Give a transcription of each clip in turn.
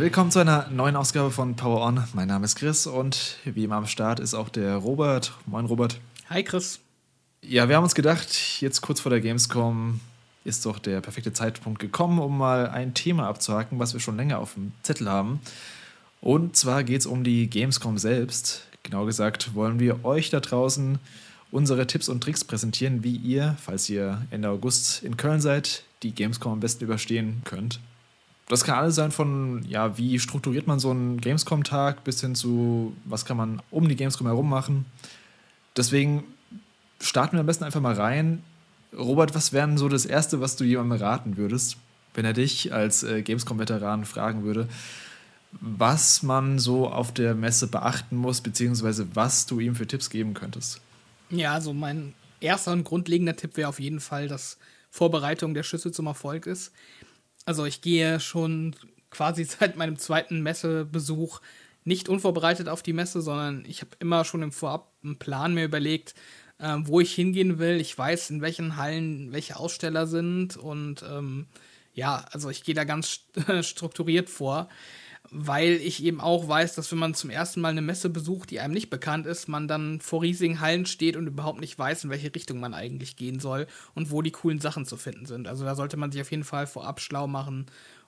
Willkommen zu einer neuen Ausgabe von Power On. Mein Name ist Chris und wie immer am Start ist auch der Robert. Moin, Robert. Hi, Chris. Ja, wir haben uns gedacht, jetzt kurz vor der Gamescom ist doch der perfekte Zeitpunkt gekommen, um mal ein Thema abzuhaken, was wir schon länger auf dem Zettel haben. Und zwar geht es um die Gamescom selbst. Genau gesagt wollen wir euch da draußen unsere Tipps und Tricks präsentieren, wie ihr, falls ihr Ende August in Köln seid, die Gamescom am besten überstehen könnt. Das kann alles sein von, ja, wie strukturiert man so einen Gamescom-Tag bis hin zu, was kann man um die Gamescom herum machen. Deswegen starten wir am besten einfach mal rein. Robert, was wäre so das Erste, was du jemandem raten würdest, wenn er dich als äh, Gamescom-Veteran fragen würde, was man so auf der Messe beachten muss, beziehungsweise was du ihm für Tipps geben könntest? Ja, also mein erster und grundlegender Tipp wäre auf jeden Fall, dass Vorbereitung der Schüsse zum Erfolg ist. Also ich gehe schon quasi seit meinem zweiten Messebesuch nicht unvorbereitet auf die Messe, sondern ich habe immer schon im Vorab einen Plan mir überlegt, äh, wo ich hingehen will. Ich weiß, in welchen Hallen welche Aussteller sind und ähm, ja, also ich gehe da ganz strukturiert vor, weil ich eben auch weiß, dass wenn man zum ersten Mal eine Messe besucht, die einem nicht bekannt ist, man dann vor riesigen Hallen steht und überhaupt nicht weiß, in welche Richtung man eigentlich gehen soll und wo die coolen Sachen zu finden sind. Also da sollte man sich auf jeden Fall vorab schlau machen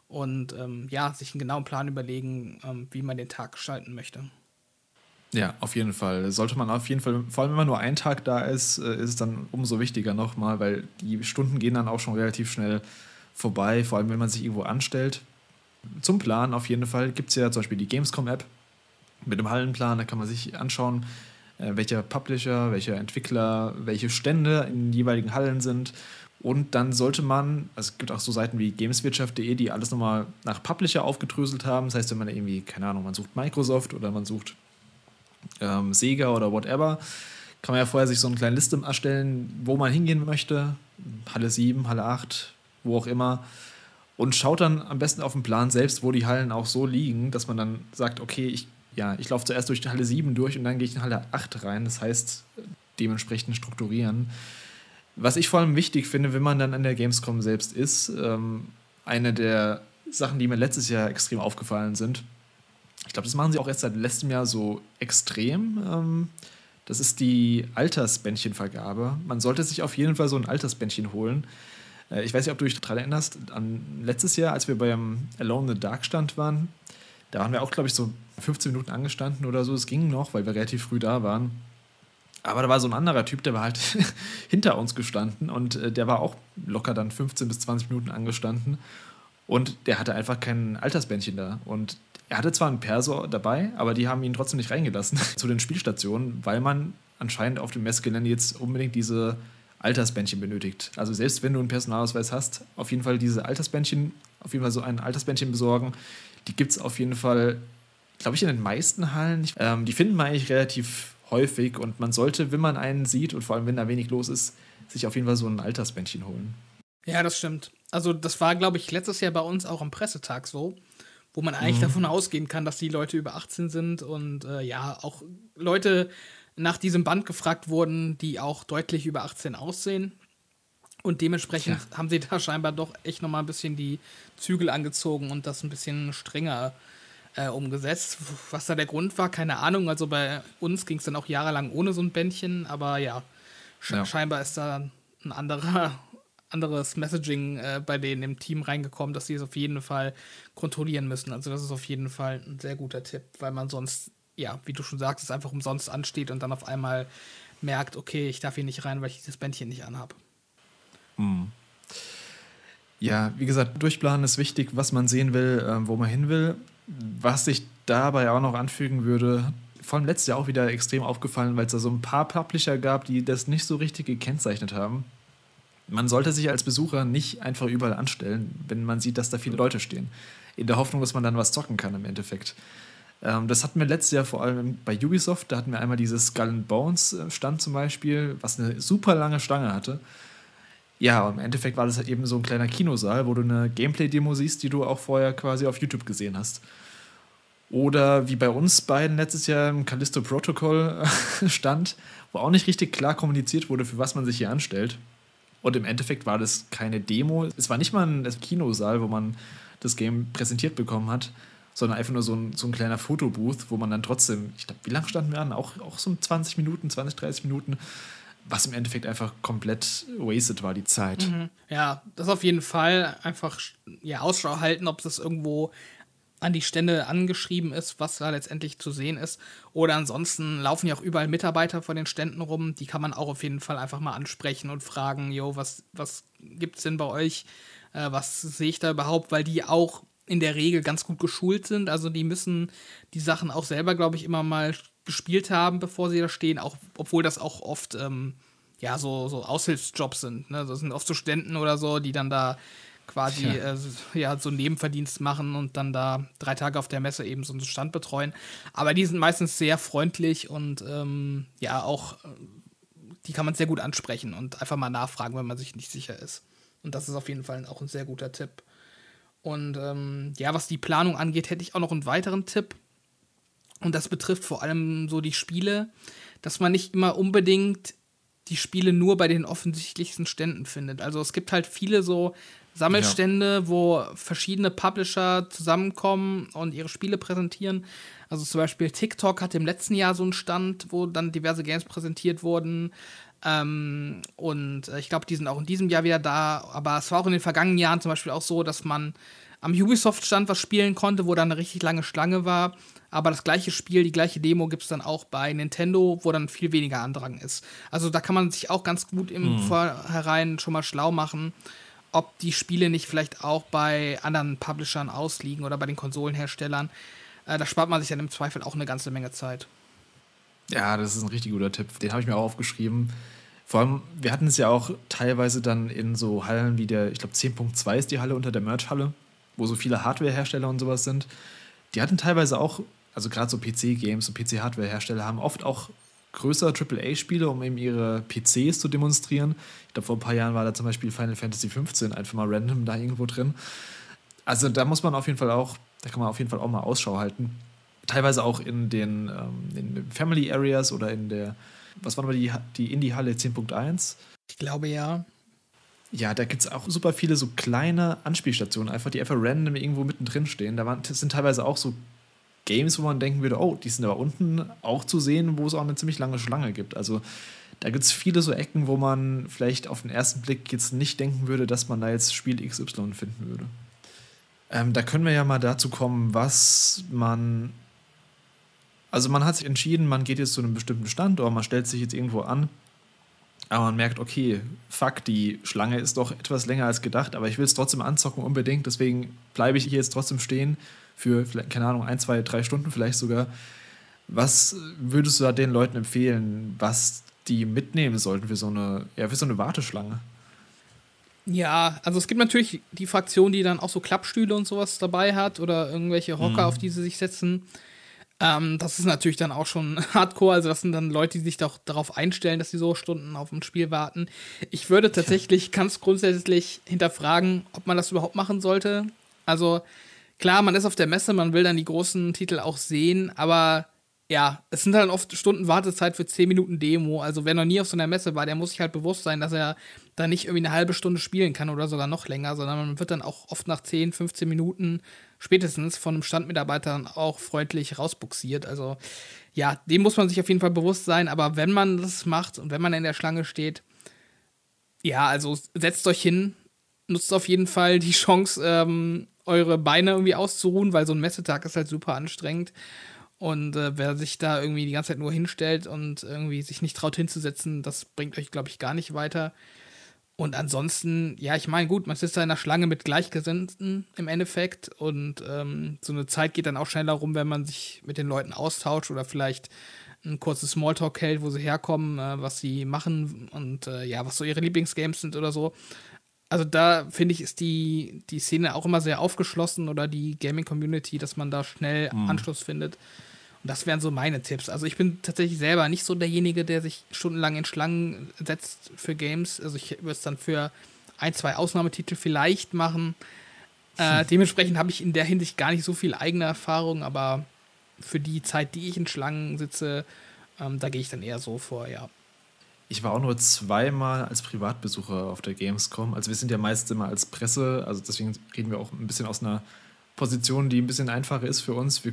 und ähm, ja, sich einen genauen Plan überlegen, ähm, wie man den Tag gestalten möchte. Ja, auf jeden Fall. Sollte man auf jeden Fall, vor allem wenn man nur einen Tag da ist, äh, ist es dann umso wichtiger nochmal, weil die Stunden gehen dann auch schon relativ schnell vorbei, vor allem wenn man sich irgendwo anstellt zum Plan auf jeden Fall gibt es ja zum Beispiel die Gamescom-App mit dem Hallenplan. Da kann man sich anschauen, äh, welcher Publisher, welcher Entwickler, welche Stände in den jeweiligen Hallen sind. Und dann sollte man, also es gibt auch so Seiten wie gameswirtschaft.de, die alles nochmal nach Publisher aufgedröselt haben. Das heißt, wenn man irgendwie, keine Ahnung, man sucht Microsoft oder man sucht ähm, Sega oder whatever, kann man ja vorher sich so eine kleine Liste erstellen, wo man hingehen möchte. Halle 7, Halle 8, wo auch immer und schaut dann am besten auf dem Plan selbst, wo die Hallen auch so liegen, dass man dann sagt, okay, ich, ja, ich laufe zuerst durch die Halle 7 durch und dann gehe ich in Halle 8 rein. Das heißt, dementsprechend strukturieren. Was ich vor allem wichtig finde, wenn man dann an der Gamescom selbst ist, ähm, eine der Sachen, die mir letztes Jahr extrem aufgefallen sind, ich glaube, das machen sie auch erst seit letztem Jahr so extrem. Ähm, das ist die Altersbändchenvergabe. Man sollte sich auf jeden Fall so ein Altersbändchen holen. Äh, ich weiß nicht, ob du dich daran erinnerst, an letztes Jahr, als wir beim Alone in the Dark Stand waren, da waren wir auch, glaube ich, so 15 Minuten angestanden oder so. Es ging noch, weil wir relativ früh da waren. Aber da war so ein anderer Typ, der war halt hinter uns gestanden und äh, der war auch locker dann 15 bis 20 Minuten angestanden. Und der hatte einfach kein Altersbändchen da. Und er hatte zwar einen Perso dabei, aber die haben ihn trotzdem nicht reingelassen zu den Spielstationen, weil man anscheinend auf dem Messgelände jetzt unbedingt diese Altersbändchen benötigt. Also selbst wenn du einen Personalausweis hast, auf jeden Fall diese Altersbändchen, auf jeden Fall so ein Altersbändchen besorgen. Die gibt es auf jeden Fall, glaube ich, in den meisten Hallen. Ähm, die finden man eigentlich relativ häufig und man sollte, wenn man einen sieht und vor allem wenn da wenig los ist, sich auf jeden Fall so ein Altersbändchen holen. Ja, das stimmt. Also das war, glaube ich, letztes Jahr bei uns auch am Pressetag so, wo man eigentlich mhm. davon ausgehen kann, dass die Leute über 18 sind und äh, ja, auch Leute nach diesem Band gefragt wurden, die auch deutlich über 18 aussehen. Und dementsprechend ja. haben sie da scheinbar doch echt nochmal ein bisschen die Zügel angezogen und das ein bisschen strenger äh, umgesetzt. Was da der Grund war, keine Ahnung. Also bei uns ging es dann auch jahrelang ohne so ein Bändchen, aber ja, sch ja. scheinbar ist da ein anderer, anderes Messaging äh, bei denen im Team reingekommen, dass sie es auf jeden Fall kontrollieren müssen. Also das ist auf jeden Fall ein sehr guter Tipp, weil man sonst ja, wie du schon sagst, es einfach umsonst ansteht und dann auf einmal merkt, okay, ich darf hier nicht rein, weil ich dieses Bändchen nicht anhabe. Mhm. Ja, wie gesagt, durchplanen ist wichtig, was man sehen will, äh, wo man hin will. Was ich dabei auch noch anfügen würde, vor allem letztes Jahr auch wieder extrem aufgefallen, weil es da so ein paar Publisher gab, die das nicht so richtig gekennzeichnet haben. Man sollte sich als Besucher nicht einfach überall anstellen, wenn man sieht, dass da viele Leute stehen. In der Hoffnung, dass man dann was zocken kann im Endeffekt. Ähm, das hatten wir letztes Jahr vor allem bei Ubisoft. Da hatten wir einmal dieses Skull and Bones äh, Stand zum Beispiel, was eine super lange Stange hatte. Ja, im Endeffekt war das halt eben so ein kleiner Kinosaal, wo du eine Gameplay-Demo siehst, die du auch vorher quasi auf YouTube gesehen hast. Oder wie bei uns beiden letztes Jahr im Callisto Protocol stand, wo auch nicht richtig klar kommuniziert wurde, für was man sich hier anstellt. Und im Endeffekt war das keine Demo. Es war nicht mal ein Kinosaal, wo man das Game präsentiert bekommen hat, sondern einfach nur so ein, so ein kleiner Fotobooth, wo man dann trotzdem, ich glaube, wie lange standen wir an? Auch, auch so 20 Minuten, 20, 30 Minuten, was im Endeffekt einfach komplett wasted war, die Zeit. Mhm. Ja, das auf jeden Fall. Einfach ja, Ausschau halten, ob das irgendwo an die Stände angeschrieben ist, was da letztendlich zu sehen ist. Oder ansonsten laufen ja auch überall Mitarbeiter vor den Ständen rum. Die kann man auch auf jeden Fall einfach mal ansprechen und fragen, jo, was, was es denn bei euch? Äh, was sehe ich da überhaupt? Weil die auch in der Regel ganz gut geschult sind. Also die müssen die Sachen auch selber, glaube ich, immer mal gespielt haben, bevor sie da stehen, auch obwohl das auch oft ähm, ja so, so Aushilfsjobs sind. Ne? Das sind oft so Studenten oder so, die dann da quasi ja. Äh, ja so einen Nebenverdienst machen und dann da drei Tage auf der Messe eben so einen Stand betreuen. Aber die sind meistens sehr freundlich und ähm, ja auch äh, die kann man sehr gut ansprechen und einfach mal nachfragen, wenn man sich nicht sicher ist. Und das ist auf jeden Fall auch ein sehr guter Tipp. Und ähm, ja, was die Planung angeht, hätte ich auch noch einen weiteren Tipp. Und das betrifft vor allem so die Spiele, dass man nicht immer unbedingt die Spiele nur bei den offensichtlichsten Ständen findet. Also es gibt halt viele so Sammelstände, ja. wo verschiedene Publisher zusammenkommen und ihre Spiele präsentieren. Also zum Beispiel TikTok hatte im letzten Jahr so einen Stand, wo dann diverse Games präsentiert wurden. Ähm, und äh, ich glaube, die sind auch in diesem Jahr wieder da. Aber es war auch in den vergangenen Jahren zum Beispiel auch so, dass man am Ubisoft-Stand was spielen konnte, wo dann eine richtig lange Schlange war. Aber das gleiche Spiel, die gleiche Demo gibt es dann auch bei Nintendo, wo dann viel weniger Andrang ist. Also da kann man sich auch ganz gut im hm. Vorhinein schon mal schlau machen, ob die Spiele nicht vielleicht auch bei anderen Publishern ausliegen oder bei den Konsolenherstellern. Äh, da spart man sich dann im Zweifel auch eine ganze Menge Zeit. Ja, das ist ein richtig guter Tipp. Den habe ich mir auch aufgeschrieben. Vor allem, wir hatten es ja auch teilweise dann in so Hallen wie der, ich glaube 10.2 ist die Halle unter der Merch-Halle, wo so viele Hardware-Hersteller und sowas sind. Die hatten teilweise auch, also gerade so PC-Games und PC-Hardware-Hersteller haben oft auch größere AAA-Spiele, um eben ihre PCs zu demonstrieren. Ich glaube, vor ein paar Jahren war da zum Beispiel Final Fantasy XV einfach mal random da irgendwo drin. Also da muss man auf jeden Fall auch, da kann man auf jeden Fall auch mal Ausschau halten. Teilweise auch in den, ähm, in Family Areas oder in der, was war nochmal die, die Indie-Halle 10.1? Ich glaube ja. Ja, da gibt es auch super viele so kleine Anspielstationen, einfach, die einfach random irgendwo mittendrin stehen. Da waren, sind teilweise auch so Games, wo man denken würde, oh, die sind aber unten auch zu sehen, wo es auch eine ziemlich lange Schlange gibt. Also da gibt es viele so Ecken, wo man vielleicht auf den ersten Blick jetzt nicht denken würde, dass man da jetzt Spiel XY finden würde. Ähm, da können wir ja mal dazu kommen, was man. Also man hat sich entschieden, man geht jetzt zu einem bestimmten Stand oder man stellt sich jetzt irgendwo an, aber man merkt, okay, fuck, die Schlange ist doch etwas länger als gedacht, aber ich will es trotzdem anzocken unbedingt, deswegen bleibe ich hier jetzt trotzdem stehen für, keine Ahnung, ein, zwei, drei Stunden vielleicht sogar. Was würdest du da den Leuten empfehlen, was die mitnehmen sollten für so eine, ja, für so eine Warteschlange? Ja, also es gibt natürlich die Fraktion, die dann auch so Klappstühle und sowas dabei hat oder irgendwelche Hocker, mhm. auf die sie sich setzen. Ähm, das ist natürlich dann auch schon hardcore. Also, das sind dann Leute, die sich doch darauf einstellen, dass sie so Stunden auf ein Spiel warten. Ich würde tatsächlich ganz grundsätzlich hinterfragen, ob man das überhaupt machen sollte. Also, klar, man ist auf der Messe, man will dann die großen Titel auch sehen, aber ja, es sind halt oft Stunden Wartezeit für 10 Minuten Demo. Also wer noch nie auf so einer Messe war, der muss sich halt bewusst sein, dass er da nicht irgendwie eine halbe Stunde spielen kann oder sogar noch länger, sondern man wird dann auch oft nach 10, 15 Minuten spätestens von einem Standmitarbeiter auch freundlich rausbuxiert. Also ja, dem muss man sich auf jeden Fall bewusst sein. Aber wenn man das macht und wenn man in der Schlange steht, ja, also setzt euch hin, nutzt auf jeden Fall die Chance, ähm, eure Beine irgendwie auszuruhen, weil so ein Messetag ist halt super anstrengend. Und äh, wer sich da irgendwie die ganze Zeit nur hinstellt und irgendwie sich nicht traut hinzusetzen, das bringt euch, glaube ich, gar nicht weiter. Und ansonsten, ja, ich meine, gut, man sitzt da in der Schlange mit Gleichgesinnten im Endeffekt und ähm, so eine Zeit geht dann auch schneller rum, wenn man sich mit den Leuten austauscht oder vielleicht ein kurzes Smalltalk hält, wo sie herkommen, äh, was sie machen und äh, ja, was so ihre Lieblingsgames sind oder so also da finde ich, ist die, die Szene auch immer sehr aufgeschlossen oder die Gaming-Community, dass man da schnell mhm. Anschluss findet. Und das wären so meine Tipps. Also ich bin tatsächlich selber nicht so derjenige, der sich stundenlang in Schlangen setzt für Games. Also ich würde es dann für ein, zwei Ausnahmetitel vielleicht machen. Äh, hm. Dementsprechend habe ich in der Hinsicht gar nicht so viel eigene Erfahrung, aber für die Zeit, die ich in Schlangen sitze, ähm, da gehe ich dann eher so vor, ja. Ich war auch nur zweimal als Privatbesucher auf der Gamescom. Also wir sind ja meist immer als Presse, also deswegen reden wir auch ein bisschen aus einer Position, die ein bisschen einfacher ist für uns. Wir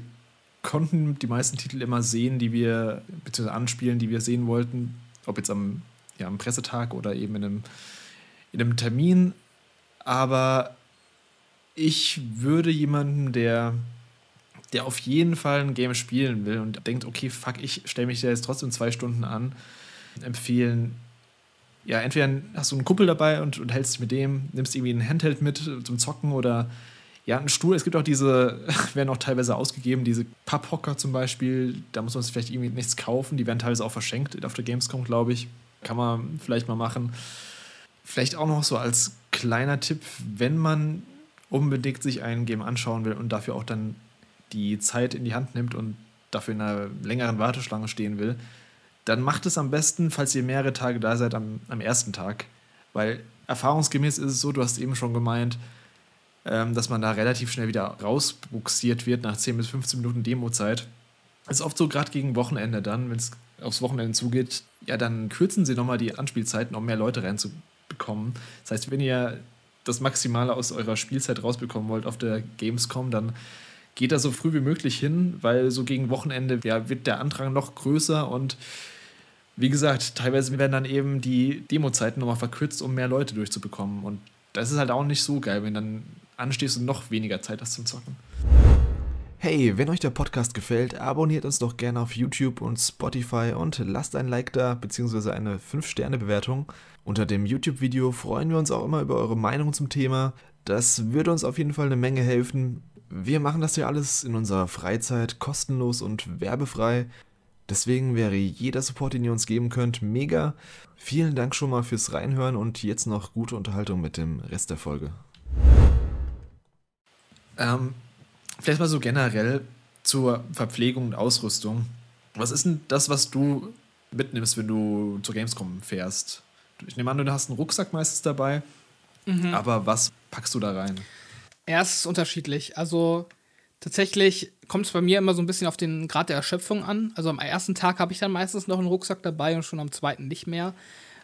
konnten die meisten Titel immer sehen, die wir, beziehungsweise anspielen, die wir sehen wollten. Ob jetzt am, ja, am Pressetag oder eben in einem, in einem Termin. Aber ich würde jemanden, der, der auf jeden Fall ein Game spielen will und denkt, okay, fuck, ich stelle mich da jetzt trotzdem zwei Stunden an, empfehlen, ja, entweder hast du einen Kumpel dabei und, und hältst mit dem, nimmst irgendwie ein Handheld mit zum Zocken oder ja, ein Stuhl. Es gibt auch diese, werden auch teilweise ausgegeben, diese Papphocker zum Beispiel. Da muss man sich vielleicht irgendwie nichts kaufen. Die werden teilweise auch verschenkt auf der Gamescom, glaube ich. Kann man vielleicht mal machen. Vielleicht auch noch so als kleiner Tipp, wenn man unbedingt sich ein Game anschauen will und dafür auch dann die Zeit in die Hand nimmt und dafür in einer längeren Warteschlange stehen will, dann macht es am besten, falls ihr mehrere Tage da seid, am, am ersten Tag. Weil erfahrungsgemäß ist es so, du hast eben schon gemeint, ähm, dass man da relativ schnell wieder rausbuxiert wird nach 10 bis 15 Minuten Demozeit. Ist oft so, gerade gegen Wochenende dann, wenn es aufs Wochenende zugeht, ja, dann kürzen sie nochmal die Anspielzeiten, um mehr Leute reinzubekommen. Das heißt, wenn ihr das Maximale aus eurer Spielzeit rausbekommen wollt auf der Gamescom, dann geht da so früh wie möglich hin, weil so gegen Wochenende ja, wird der Antrag noch größer und wie gesagt, teilweise werden dann eben die Demozeiten nochmal verkürzt, um mehr Leute durchzubekommen. Und das ist halt auch nicht so geil, wenn dann anstehst und noch weniger Zeit hast zum Zocken. Hey, wenn euch der Podcast gefällt, abonniert uns doch gerne auf YouTube und Spotify und lasst ein Like da bzw. eine 5-Sterne-Bewertung. Unter dem YouTube-Video freuen wir uns auch immer über eure Meinung zum Thema. Das würde uns auf jeden Fall eine Menge helfen. Wir machen das ja alles in unserer Freizeit kostenlos und werbefrei. Deswegen wäre jeder Support, den ihr uns geben könnt, mega. Vielen Dank schon mal fürs Reinhören und jetzt noch gute Unterhaltung mit dem Rest der Folge. Ähm, vielleicht mal so generell zur Verpflegung und Ausrüstung. Was ist denn das, was du mitnimmst, wenn du zur Gamescom fährst? Ich nehme an, du hast einen Rucksack meistens dabei, mhm. aber was packst du da rein? Ja, es ist unterschiedlich. Also tatsächlich kommt es bei mir immer so ein bisschen auf den Grad der Erschöpfung an. Also am ersten Tag habe ich dann meistens noch einen Rucksack dabei und schon am zweiten nicht mehr.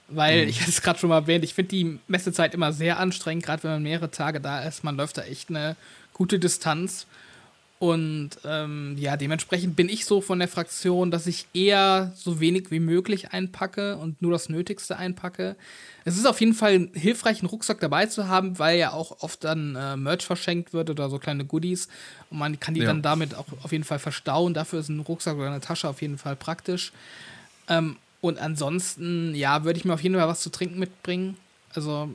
Weil, mhm. ich hatte es gerade schon mal erwähnt, ich finde die Messezeit immer sehr anstrengend, gerade wenn man mehrere Tage da ist. Man läuft da echt eine gute Distanz. Und ähm, ja, dementsprechend bin ich so von der Fraktion, dass ich eher so wenig wie möglich einpacke und nur das Nötigste einpacke. Es ist auf jeden Fall hilfreich, einen Rucksack dabei zu haben, weil ja auch oft dann äh, Merch verschenkt wird oder so kleine Goodies. Und man kann die ja. dann damit auch auf jeden Fall verstauen. Dafür ist ein Rucksack oder eine Tasche auf jeden Fall praktisch. Ähm, und ansonsten, ja, würde ich mir auf jeden Fall was zu trinken mitbringen. Also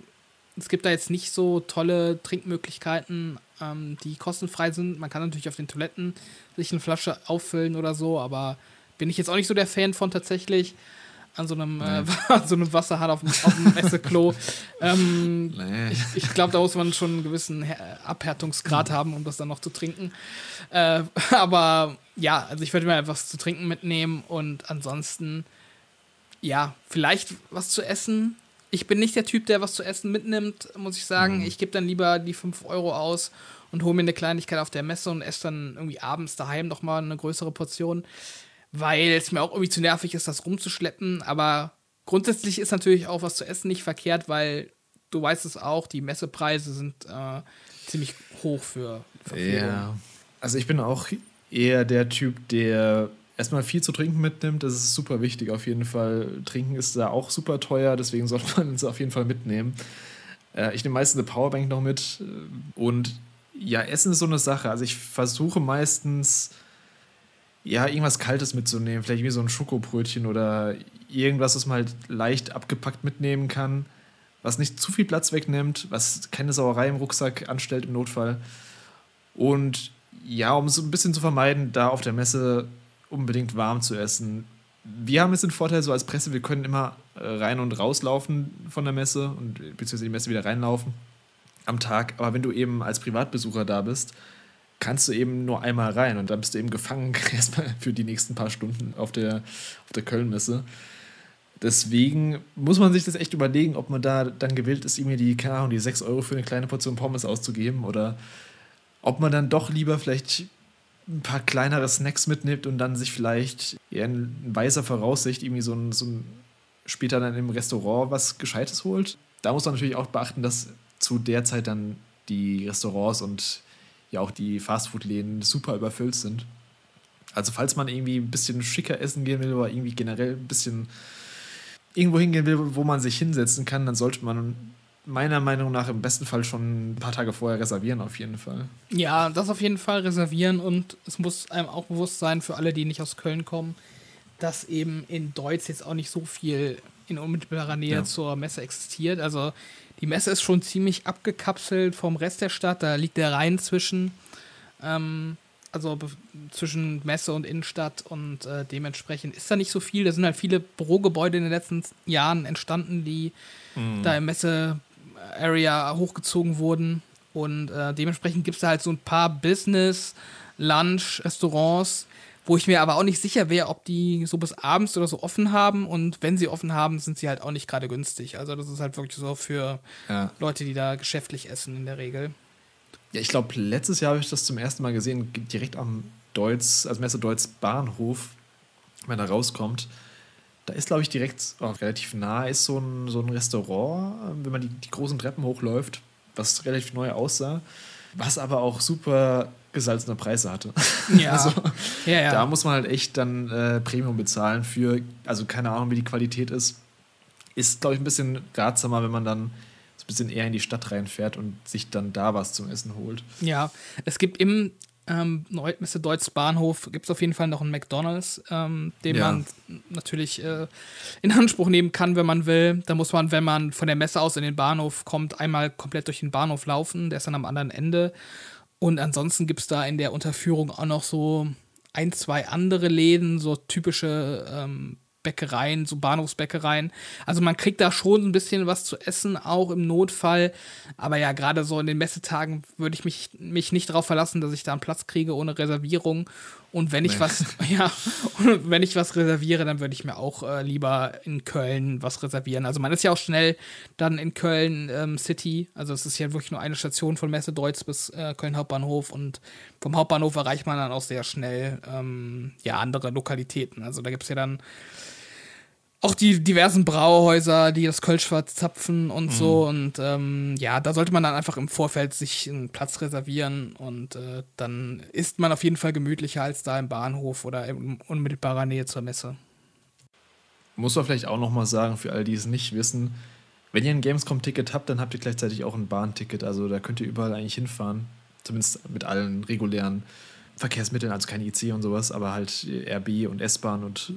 es gibt da jetzt nicht so tolle Trinkmöglichkeiten, ähm, die kostenfrei sind. Man kann natürlich auf den Toiletten sich eine Flasche auffüllen oder so, aber bin ich jetzt auch nicht so der Fan von tatsächlich. An so einem, äh, so einem Wasserhahn auf, auf dem Messeklo. ähm, nee. Ich, ich glaube, da muss man schon einen gewissen Abhärtungsgrad haben, um das dann noch zu trinken. Äh, aber ja, also ich würde mir einfach was zu trinken mitnehmen und ansonsten, ja, vielleicht was zu essen ich bin nicht der Typ, der was zu essen mitnimmt, muss ich sagen. Mhm. Ich gebe dann lieber die 5 Euro aus und hole mir eine Kleinigkeit auf der Messe und esse dann irgendwie abends daheim nochmal eine größere Portion, weil es mir auch irgendwie zu nervig ist, das rumzuschleppen. Aber grundsätzlich ist natürlich auch was zu essen nicht verkehrt, weil du weißt es auch, die Messepreise sind äh, ziemlich hoch für Verpflegung. Ja, also ich bin auch eher der Typ, der erstmal viel zu trinken mitnimmt. Das ist super wichtig auf jeden Fall. Trinken ist da auch super teuer, deswegen sollte man es auf jeden Fall mitnehmen. Äh, ich nehme meistens eine Powerbank noch mit. Und ja, Essen ist so eine Sache. Also ich versuche meistens ja, irgendwas Kaltes mitzunehmen. Vielleicht wie so ein Schokobrötchen oder irgendwas, was man halt leicht abgepackt mitnehmen kann. Was nicht zu viel Platz wegnimmt, was keine Sauerei im Rucksack anstellt im Notfall. Und ja, um es ein bisschen zu vermeiden, da auf der Messe unbedingt warm zu essen. Wir haben jetzt den Vorteil, so als Presse, wir können immer äh, rein und rauslaufen von der Messe und beziehungsweise die Messe wieder reinlaufen am Tag. Aber wenn du eben als Privatbesucher da bist, kannst du eben nur einmal rein und dann bist du eben gefangen erstmal für die nächsten paar Stunden auf der, auf der Köln-Messe. Deswegen muss man sich das echt überlegen, ob man da dann gewillt ist, irgendwie die, keine Ahnung, die 6 Euro für eine kleine Portion Pommes auszugeben oder ob man dann doch lieber vielleicht ein paar kleinere Snacks mitnimmt und dann sich vielleicht eher in weiser Voraussicht irgendwie so ein, so ein später dann im Restaurant was Gescheites holt. Da muss man natürlich auch beachten, dass zu der Zeit dann die Restaurants und ja auch die Fastfood-Läden super überfüllt sind. Also falls man irgendwie ein bisschen schicker essen gehen will oder irgendwie generell ein bisschen irgendwo hingehen will, wo man sich hinsetzen kann, dann sollte man meiner Meinung nach im besten Fall schon ein paar Tage vorher reservieren, auf jeden Fall. Ja, das auf jeden Fall reservieren und es muss einem auch bewusst sein, für alle, die nicht aus Köln kommen, dass eben in Deutsch jetzt auch nicht so viel in unmittelbarer Nähe ja. zur Messe existiert. Also die Messe ist schon ziemlich abgekapselt vom Rest der Stadt, da liegt der Rhein zwischen. Ähm, also zwischen Messe und Innenstadt und äh, dementsprechend ist da nicht so viel. Da sind halt viele Bürogebäude in den letzten Jahren entstanden, die mhm. da im Messe-Area hochgezogen wurden. Und äh, dementsprechend gibt es da halt so ein paar Business, Lunch, Restaurants, wo ich mir aber auch nicht sicher wäre, ob die so bis abends oder so offen haben. Und wenn sie offen haben, sind sie halt auch nicht gerade günstig. Also das ist halt wirklich so für ja. Leute, die da geschäftlich essen in der Regel. Ja, ich glaube, letztes Jahr habe ich das zum ersten Mal gesehen, direkt am Deutz, also Messe Deutz Bahnhof, wenn er rauskommt. Da ist, glaube ich, direkt oh, relativ nah ist so ein, so ein Restaurant, wenn man die, die großen Treppen hochläuft, was relativ neu aussah, was aber auch super gesalzene Preise hatte. Ja. also, ja, ja. Da muss man halt echt dann äh, Premium bezahlen für, also keine Ahnung, wie die Qualität ist. Ist, glaube ich, ein bisschen ratsamer, wenn man dann bisschen eher in die Stadt reinfährt und sich dann da was zum Essen holt. Ja, es gibt im ähm, Deutz Bahnhof gibt es auf jeden Fall noch einen McDonalds, ähm, den ja. man natürlich äh, in Anspruch nehmen kann, wenn man will. Da muss man, wenn man von der Messe aus in den Bahnhof kommt, einmal komplett durch den Bahnhof laufen. Der ist dann am anderen Ende. Und ansonsten gibt es da in der Unterführung auch noch so ein, zwei andere Läden, so typische ähm, Bäckereien, so Bahnhofsbäckereien. Also man kriegt da schon ein bisschen was zu essen, auch im Notfall. Aber ja, gerade so in den Messetagen würde ich mich, mich nicht darauf verlassen, dass ich da einen Platz kriege ohne Reservierung. Und wenn ich nee. was, ja, und wenn ich was reserviere, dann würde ich mir auch äh, lieber in Köln was reservieren. Also man ist ja auch schnell dann in Köln ähm, City. Also es ist ja wirklich nur eine Station von Messe Deutz bis äh, Köln Hauptbahnhof und vom Hauptbahnhof erreicht man dann auch sehr schnell ähm, ja andere Lokalitäten. Also da gibt es ja dann auch die diversen Brauhäuser, die das Kölsch verzapfen und mhm. so. Und ähm, ja, da sollte man dann einfach im Vorfeld sich einen Platz reservieren und äh, dann ist man auf jeden Fall gemütlicher als da im Bahnhof oder in unmittelbarer Nähe zur Messe. Muss man vielleicht auch nochmal sagen, für alle, die es nicht wissen, wenn ihr ein Gamescom-Ticket habt, dann habt ihr gleichzeitig auch ein Bahnticket. Also da könnt ihr überall eigentlich hinfahren. Zumindest mit allen regulären Verkehrsmitteln, also kein IC und sowas, aber halt RB und S-Bahn und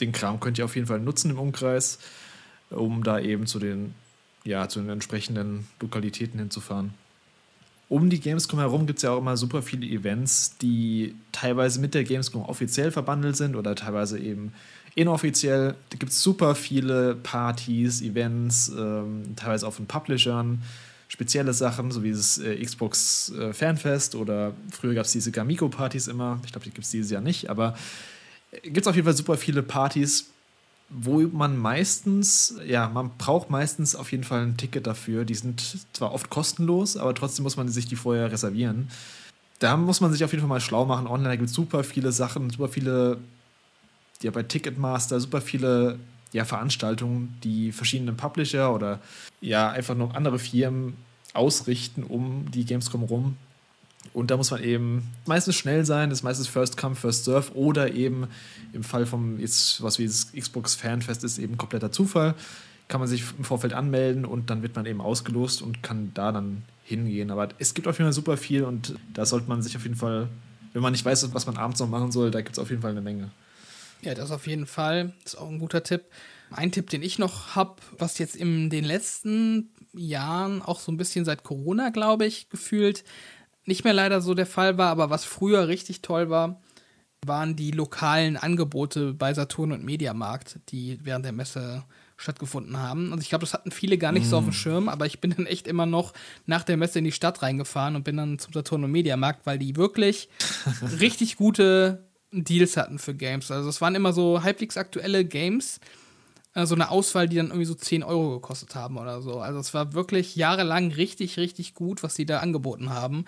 den Kram könnt ihr auf jeden Fall nutzen im Umkreis, um da eben zu den, ja, zu den entsprechenden Lokalitäten hinzufahren. Um die Gamescom herum gibt es ja auch immer super viele Events, die teilweise mit der Gamescom offiziell verbandelt sind oder teilweise eben inoffiziell. Da gibt es super viele Partys, Events, ähm, teilweise auch von Publishern, spezielle Sachen, so wie das äh, Xbox äh, Fanfest oder früher gab es diese Gamico-Partys immer. Ich glaube, die gibt es dieses Jahr nicht, aber gibt es auf jeden Fall super viele Partys, wo man meistens, ja, man braucht meistens auf jeden Fall ein Ticket dafür. Die sind zwar oft kostenlos, aber trotzdem muss man sich die vorher reservieren. Da muss man sich auf jeden Fall mal schlau machen. Online gibt es super viele Sachen, super viele, ja, bei Ticketmaster, super viele ja, Veranstaltungen, die verschiedene Publisher oder ja, einfach nur andere Firmen ausrichten um die Gamescom rum. Und da muss man eben meistens schnell sein, ist meistens First Come, First Serve oder eben im Fall vom, jetzt, was wie das Xbox Fanfest ist, eben kompletter Zufall. Kann man sich im Vorfeld anmelden und dann wird man eben ausgelost und kann da dann hingehen. Aber es gibt auf jeden Fall super viel und da sollte man sich auf jeden Fall, wenn man nicht weiß, was man abends noch machen soll, da gibt es auf jeden Fall eine Menge. Ja, das auf jeden Fall. Das ist auch ein guter Tipp. Ein Tipp, den ich noch habe, was jetzt in den letzten Jahren auch so ein bisschen seit Corona, glaube ich, gefühlt nicht mehr leider so der Fall war, aber was früher richtig toll war, waren die lokalen Angebote bei Saturn und Mediamarkt, die während der Messe stattgefunden haben. Und ich glaube, das hatten viele gar nicht mm. so auf dem mm. Schirm, aber ich bin dann echt immer noch nach der Messe in die Stadt reingefahren und bin dann zum Saturn und Mediamarkt, weil die wirklich richtig gute Deals hatten für Games. Also es waren immer so halbwegs aktuelle Games, so eine Auswahl, die dann irgendwie so 10 Euro gekostet haben oder so. Also es war wirklich jahrelang richtig, richtig gut, was sie da angeboten haben.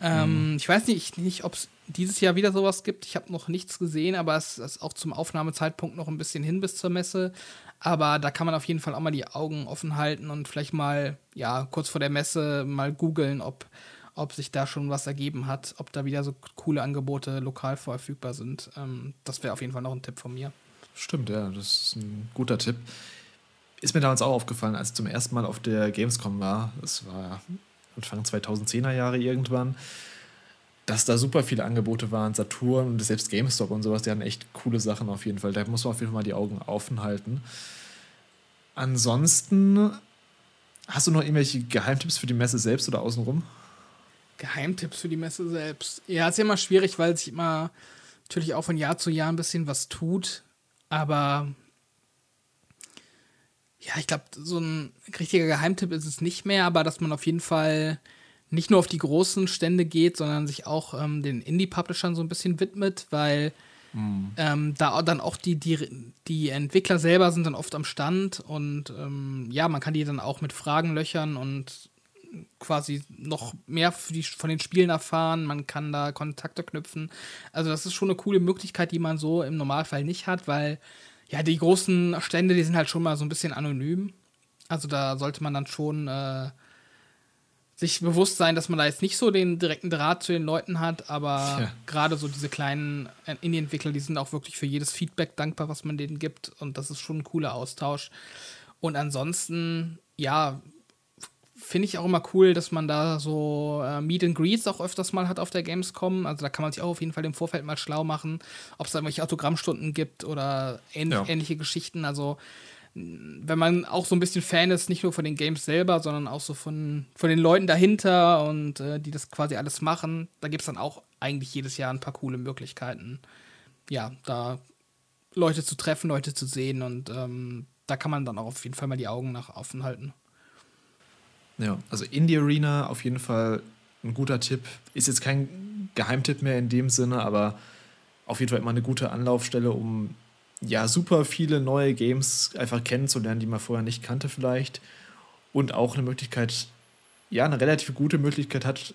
Ähm, mhm. Ich weiß nicht, nicht ob es dieses Jahr wieder sowas gibt. Ich habe noch nichts gesehen, aber es ist auch zum Aufnahmezeitpunkt noch ein bisschen hin bis zur Messe. Aber da kann man auf jeden Fall auch mal die Augen offen halten und vielleicht mal, ja, kurz vor der Messe mal googeln, ob, ob sich da schon was ergeben hat, ob da wieder so coole Angebote lokal verfügbar sind. Ähm, das wäre auf jeden Fall noch ein Tipp von mir. Stimmt, ja, das ist ein guter Tipp. Ist mir damals auch aufgefallen, als ich zum ersten Mal auf der Gamescom war. Das war Anfang 2010er Jahre irgendwann. Dass da super viele Angebote waren, Saturn und selbst GameStop und sowas, die hatten echt coole Sachen auf jeden Fall. Da muss man auf jeden Fall mal die Augen offen halten. Ansonsten, hast du noch irgendwelche Geheimtipps für die Messe selbst oder außenrum? Geheimtipps für die Messe selbst. Ja, ist ja immer schwierig, weil sich immer natürlich auch von Jahr zu Jahr ein bisschen was tut. Aber ja, ich glaube, so ein richtiger Geheimtipp ist es nicht mehr, aber dass man auf jeden Fall nicht nur auf die großen Stände geht, sondern sich auch ähm, den Indie-Publishern so ein bisschen widmet, weil mhm. ähm, da dann auch die, die, die Entwickler selber sind dann oft am Stand und ähm, ja, man kann die dann auch mit Fragen löchern und quasi noch mehr die, von den Spielen erfahren, man kann da Kontakte knüpfen. Also das ist schon eine coole Möglichkeit, die man so im Normalfall nicht hat, weil ja, die großen Stände, die sind halt schon mal so ein bisschen anonym. Also da sollte man dann schon äh, sich bewusst sein, dass man da jetzt nicht so den direkten Draht zu den Leuten hat, aber ja. gerade so diese kleinen äh, Indie-Entwickler, die sind auch wirklich für jedes Feedback dankbar, was man denen gibt. Und das ist schon ein cooler Austausch. Und ansonsten, ja, finde ich auch immer cool, dass man da so äh, Meet and Greets auch öfters mal hat auf der Gamescom. Also da kann man sich auch auf jeden Fall im Vorfeld mal schlau machen, ob es da irgendwelche Autogrammstunden gibt oder ähn ja. ähnliche Geschichten. Also wenn man auch so ein bisschen Fan ist, nicht nur von den Games selber, sondern auch so von, von den Leuten dahinter und äh, die das quasi alles machen, da gibt es dann auch eigentlich jedes Jahr ein paar coole Möglichkeiten. Ja, da Leute zu treffen, Leute zu sehen und ähm, da kann man dann auch auf jeden Fall mal die Augen nach offen halten. Ja, also Indie Arena auf jeden Fall ein guter Tipp. Ist jetzt kein Geheimtipp mehr in dem Sinne, aber auf jeden Fall immer eine gute Anlaufstelle, um ja super viele neue Games einfach kennenzulernen, die man vorher nicht kannte vielleicht. Und auch eine Möglichkeit, ja, eine relativ gute Möglichkeit hat,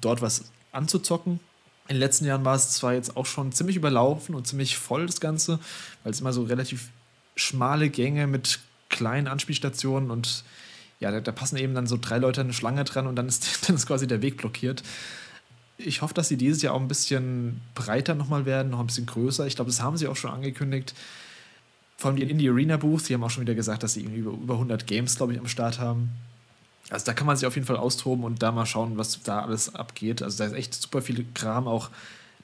dort was anzuzocken. In den letzten Jahren war es zwar jetzt auch schon ziemlich überlaufen und ziemlich voll, das Ganze, weil es immer so relativ schmale Gänge mit kleinen Anspielstationen und ja, da, da, passen eben dann so drei Leute eine Schlange dran und dann ist, dann ist quasi der Weg blockiert. Ich hoffe, dass sie dieses Jahr auch ein bisschen breiter nochmal werden, noch ein bisschen größer. Ich glaube, das haben sie auch schon angekündigt. Vor allem die Indie Arena Booth, die haben auch schon wieder gesagt, dass sie irgendwie über, über 100 Games, glaube ich, am Start haben. Also da kann man sich auf jeden Fall austoben und da mal schauen, was da alles abgeht. Also da ist echt super viel Kram, auch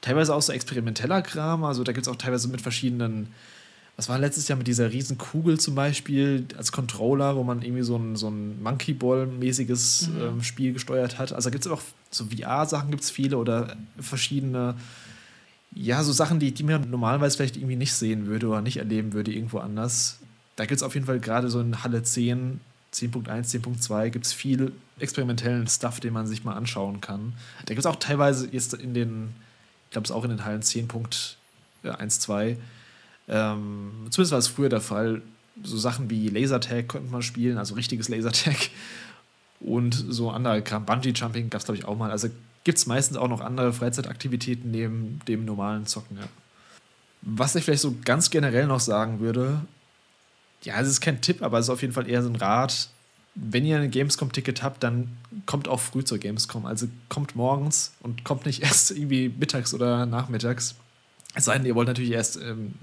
teilweise auch so experimenteller Kram. Also da gibt es auch teilweise mit verschiedenen was war letztes Jahr mit dieser riesen Kugel zum Beispiel als Controller, wo man irgendwie so ein, so ein Monkey Ball-mäßiges mhm. ähm, Spiel gesteuert hat. Also gibt es auch so VR-Sachen, gibt es viele oder verschiedene, ja, so Sachen, die, die man normalerweise vielleicht irgendwie nicht sehen würde oder nicht erleben würde irgendwo anders. Da gibt es auf jeden Fall gerade so in Halle 10, 10.1, 10.2 gibt es viel experimentellen Stuff, den man sich mal anschauen kann. Da gibt es auch teilweise jetzt in den, ich glaube es auch in den Hallen 10.1, 2 ähm, zumindest war es früher der Fall. So Sachen wie Lasertag konnte man spielen, also richtiges Lasertag. Und so andere Kram. Bungee-Jumping gab es, glaube ich, auch mal. Also gibt es meistens auch noch andere Freizeitaktivitäten neben dem normalen Zocken, ja. Was ich vielleicht so ganz generell noch sagen würde, ja, es ist kein Tipp, aber es ist auf jeden Fall eher so ein Rat. Wenn ihr ein Gamescom-Ticket habt, dann kommt auch früh zur Gamescom. Also kommt morgens und kommt nicht erst irgendwie mittags oder nachmittags. Es sei denn, ihr wollt natürlich erst ähm,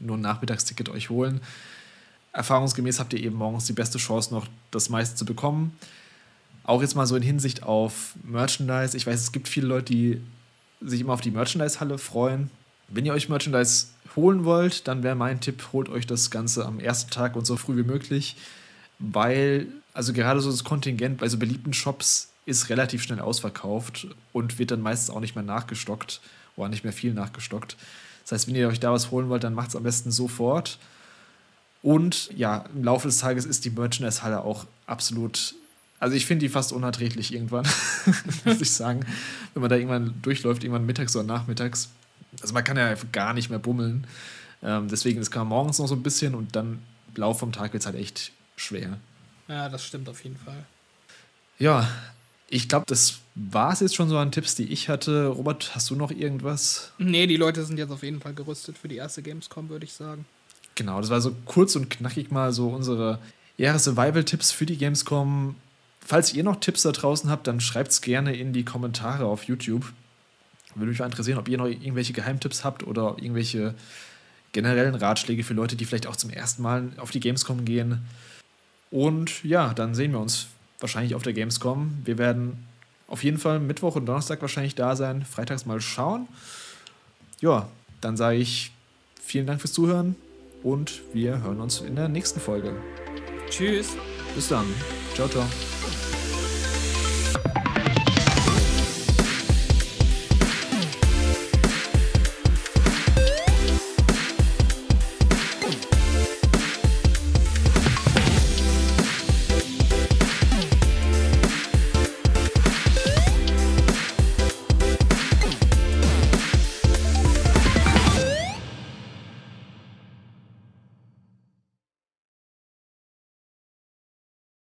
nur ein Nachmittagsticket euch holen. Erfahrungsgemäß habt ihr eben morgens die beste Chance, noch das meiste zu bekommen. Auch jetzt mal so in Hinsicht auf Merchandise. Ich weiß, es gibt viele Leute, die sich immer auf die Merchandise-Halle freuen. Wenn ihr euch Merchandise holen wollt, dann wäre mein Tipp, holt euch das Ganze am ersten Tag und so früh wie möglich, weil, also gerade so das Kontingent bei so beliebten Shops ist relativ schnell ausverkauft und wird dann meistens auch nicht mehr nachgestockt oder nicht mehr viel nachgestockt. Das heißt, wenn ihr euch da was holen wollt, dann macht es am besten sofort. Und ja, im Laufe des Tages ist die Merchandise-Halle auch absolut. Also ich finde die fast unerträglich irgendwann, muss ich sagen. Wenn man da irgendwann durchläuft, irgendwann mittags oder nachmittags. Also man kann ja gar nicht mehr bummeln. Ähm, deswegen, das kann man morgens noch so ein bisschen und dann im Laufe vom Tag wird es halt echt schwer. Ja, das stimmt auf jeden Fall. Ja, ich glaube, das war es jetzt schon so an Tipps, die ich hatte. Robert, hast du noch irgendwas? Nee, die Leute sind jetzt auf jeden Fall gerüstet für die erste Gamescom, würde ich sagen. Genau, das war so kurz und knackig mal so unsere Jahres-Survival-Tipps für die Gamescom. falls ihr noch Tipps da draußen habt, dann schreibt es gerne in die Kommentare auf YouTube. Würde mich mal interessieren, ob ihr noch irgendwelche Geheimtipps habt oder irgendwelche generellen Ratschläge für Leute, die vielleicht auch zum ersten Mal auf die Gamescom gehen. Und ja, dann sehen wir uns wahrscheinlich auf der Gamescom. Wir werden auf jeden Fall Mittwoch und Donnerstag wahrscheinlich da sein. Freitags mal schauen. Ja, dann sage ich vielen Dank fürs Zuhören und wir hören uns in der nächsten Folge. Tschüss. Bis dann. Ciao, ciao.